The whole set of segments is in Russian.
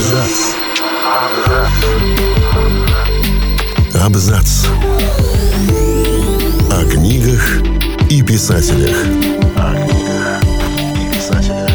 Абзац. Абзац. О книгах и писателях. О книгах и писателях.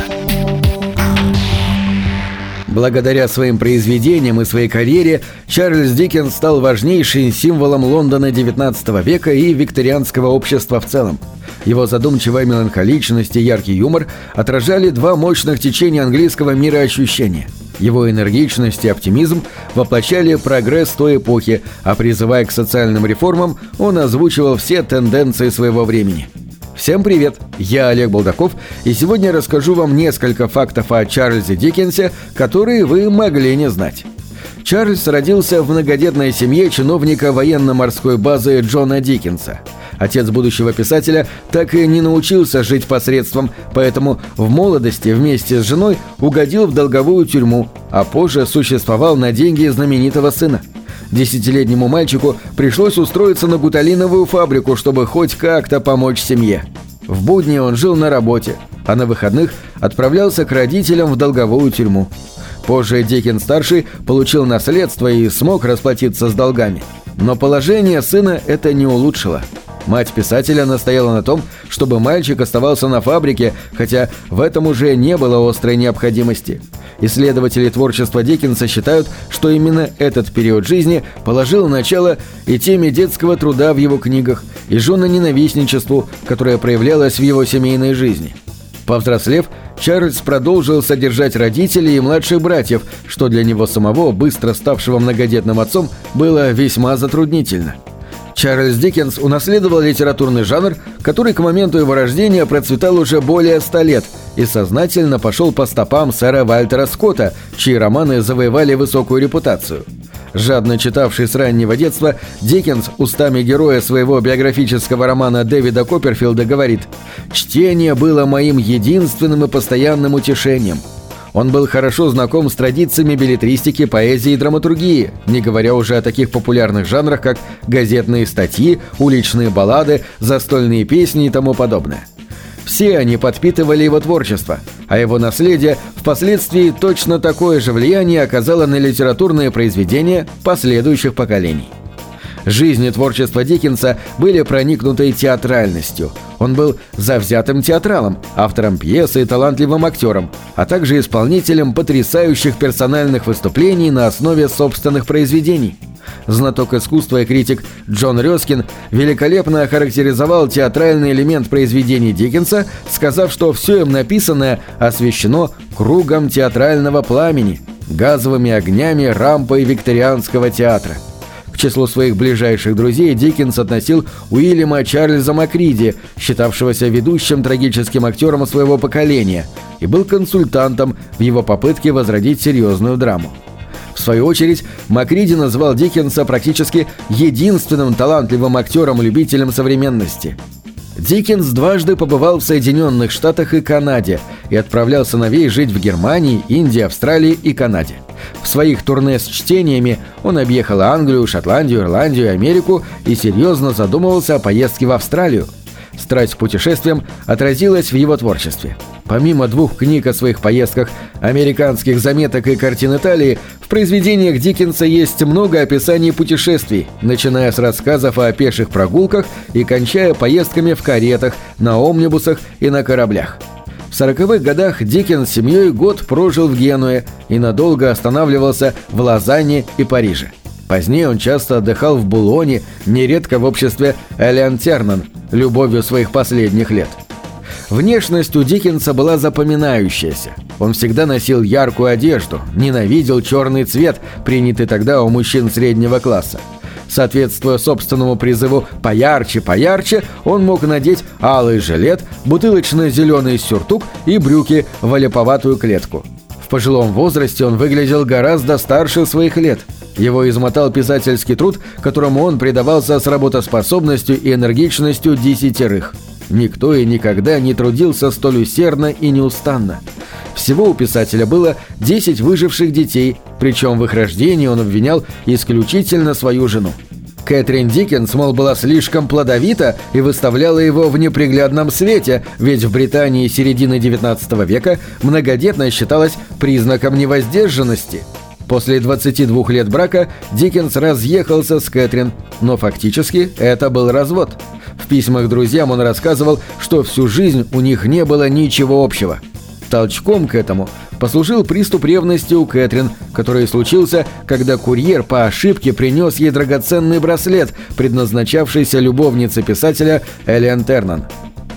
Благодаря своим произведениям и своей карьере Чарльз Диккенс стал важнейшим символом Лондона XIX века и викторианского общества в целом. Его задумчивая меланхоличность и яркий юмор отражали два мощных течения английского мира ощущения. Его энергичность и оптимизм воплощали прогресс той эпохи, а призывая к социальным реформам, он озвучивал все тенденции своего времени. Всем привет! Я Олег Булдаков, и сегодня расскажу вам несколько фактов о Чарльзе Диккенсе, которые вы могли не знать. Чарльз родился в многодетной семье чиновника военно-морской базы Джона Диккенса – Отец будущего писателя так и не научился жить посредством, поэтому в молодости вместе с женой угодил в долговую тюрьму, а позже существовал на деньги знаменитого сына. Десятилетнему мальчику пришлось устроиться на гуталиновую фабрику, чтобы хоть как-то помочь семье. В будни он жил на работе, а на выходных отправлялся к родителям в долговую тюрьму. Позже Дикин-старший получил наследство и смог расплатиться с долгами. Но положение сына это не улучшило – Мать писателя настояла на том, чтобы мальчик оставался на фабрике, хотя в этом уже не было острой необходимости. Исследователи творчества Диккенса считают, что именно этот период жизни положил начало и теме детского труда в его книгах, и женоненавистничеству, которое проявлялось в его семейной жизни. Повзрослев, Чарльз продолжил содержать родителей и младших братьев, что для него самого, быстро ставшего многодетным отцом, было весьма затруднительно – Чарльз Диккенс унаследовал литературный жанр, который к моменту его рождения процветал уже более ста лет и сознательно пошел по стопам сэра Вальтера Скотта, чьи романы завоевали высокую репутацию. Жадно читавший с раннего детства, Диккенс устами героя своего биографического романа Дэвида Копперфилда говорит «Чтение было моим единственным и постоянным утешением». Он был хорошо знаком с традициями билетристики, поэзии и драматургии, не говоря уже о таких популярных жанрах, как газетные статьи, уличные баллады, застольные песни и тому подобное. Все они подпитывали его творчество, а его наследие впоследствии точно такое же влияние оказало на литературные произведения последующих поколений. Жизнь и творчество Диккенса были проникнуты театральностью. Он был завзятым театралом, автором пьесы и талантливым актером, а также исполнителем потрясающих персональных выступлений на основе собственных произведений. Знаток искусства и критик Джон Рёскин великолепно охарактеризовал театральный элемент произведений Диккенса, сказав, что все им написанное освещено кругом театрального пламени, газовыми огнями рампой викторианского театра. К числу своих ближайших друзей Диккенс относил Уильяма Чарльза Макриди, считавшегося ведущим трагическим актером своего поколения, и был консультантом в его попытке возродить серьезную драму. В свою очередь, Макриди назвал Диккенса практически единственным талантливым актером-любителем современности – Диккенс дважды побывал в Соединенных Штатах и Канаде и отправлял сыновей жить в Германии, Индии, Австралии и Канаде. В своих турне с чтениями он объехал Англию, Шотландию, Ирландию, Америку и серьезно задумывался о поездке в Австралию. Страсть к путешествиям отразилась в его творчестве. Помимо двух книг о своих поездках, американских заметок и картин Италии, в произведениях Диккенса есть много описаний путешествий, начиная с рассказов о пеших прогулках и кончая поездками в каретах, на омнибусах и на кораблях. В сороковых годах Диккенс с семьей год прожил в Генуе и надолго останавливался в Лозанне и Париже. Позднее он часто отдыхал в Булоне, нередко в обществе Элиан Тернан, любовью своих последних лет. Внешность у Диккенса была запоминающаяся. Он всегда носил яркую одежду, ненавидел черный цвет, принятый тогда у мужчин среднего класса. Соответствуя собственному призыву «поярче, поярче», он мог надеть алый жилет, бутылочно-зеленый сюртук и брюки в олеповатую клетку. В пожилом возрасте он выглядел гораздо старше своих лет – его измотал писательский труд, которому он предавался с работоспособностью и энергичностью десятерых. Никто и никогда не трудился столь усердно и неустанно. Всего у писателя было 10 выживших детей, причем в их рождении он обвинял исключительно свою жену. Кэтрин Диккенс, мол, была слишком плодовита и выставляла его в неприглядном свете, ведь в Британии середины XIX века многодетность считалась признаком невоздержанности – После 22 лет брака Диккенс разъехался с Кэтрин, но фактически это был развод. В письмах друзьям он рассказывал, что всю жизнь у них не было ничего общего. Толчком к этому послужил приступ ревности у Кэтрин, который случился, когда курьер по ошибке принес ей драгоценный браслет, предназначавшийся любовнице писателя Элиан Тернан.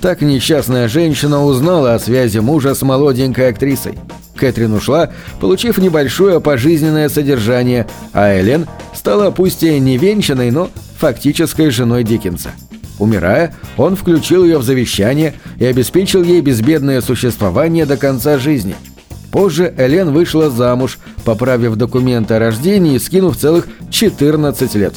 Так несчастная женщина узнала о связи мужа с молоденькой актрисой. Кэтрин ушла, получив небольшое пожизненное содержание, а Элен стала пусть и не венчанной, но фактической женой Диккенса. Умирая, он включил ее в завещание и обеспечил ей безбедное существование до конца жизни. Позже Элен вышла замуж, поправив документы о рождении и скинув целых 14 лет.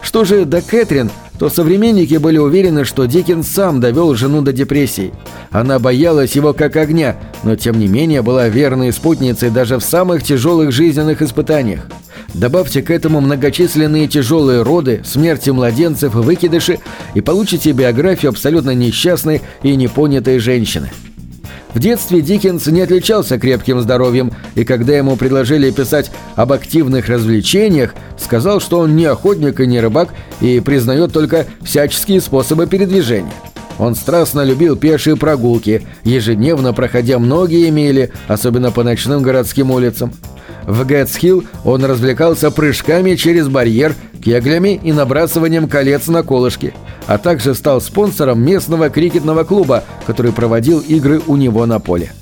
Что же до Кэтрин, то современники были уверены, что Диккенс сам довел жену до депрессии. Она боялась его как огня, но тем не менее была верной спутницей даже в самых тяжелых жизненных испытаниях. Добавьте к этому многочисленные тяжелые роды, смерти младенцев и выкидыши, и получите биографию абсолютно несчастной и непонятой женщины. В детстве Диккенс не отличался крепким здоровьем, и когда ему предложили писать об активных развлечениях, сказал, что он не охотник и не рыбак и признает только всяческие способы передвижения. Он страстно любил пешие прогулки, ежедневно проходя многие мили, особенно по ночным городским улицам. В Гэтсхилл он развлекался прыжками через барьер, кеглями и набрасыванием колец на колышки – а также стал спонсором местного крикетного клуба, который проводил игры у него на поле.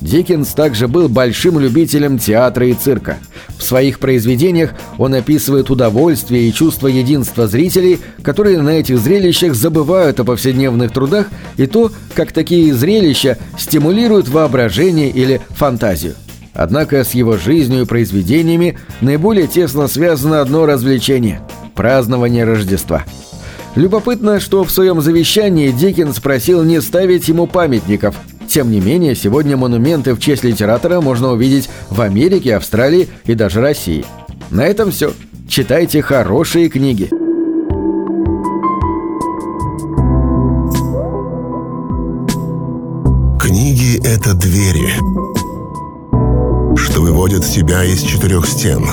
Диккенс также был большим любителем театра и цирка. В своих произведениях он описывает удовольствие и чувство единства зрителей, которые на этих зрелищах забывают о повседневных трудах и то, как такие зрелища стимулируют воображение или фантазию. Однако с его жизнью и произведениями наиболее тесно связано одно развлечение – празднование Рождества – Любопытно, что в своем завещании Диккенс просил не ставить ему памятников. Тем не менее, сегодня монументы в честь литератора можно увидеть в Америке, Австралии и даже России. На этом все. Читайте хорошие книги. Книги — это двери, что выводят тебя из четырех стен —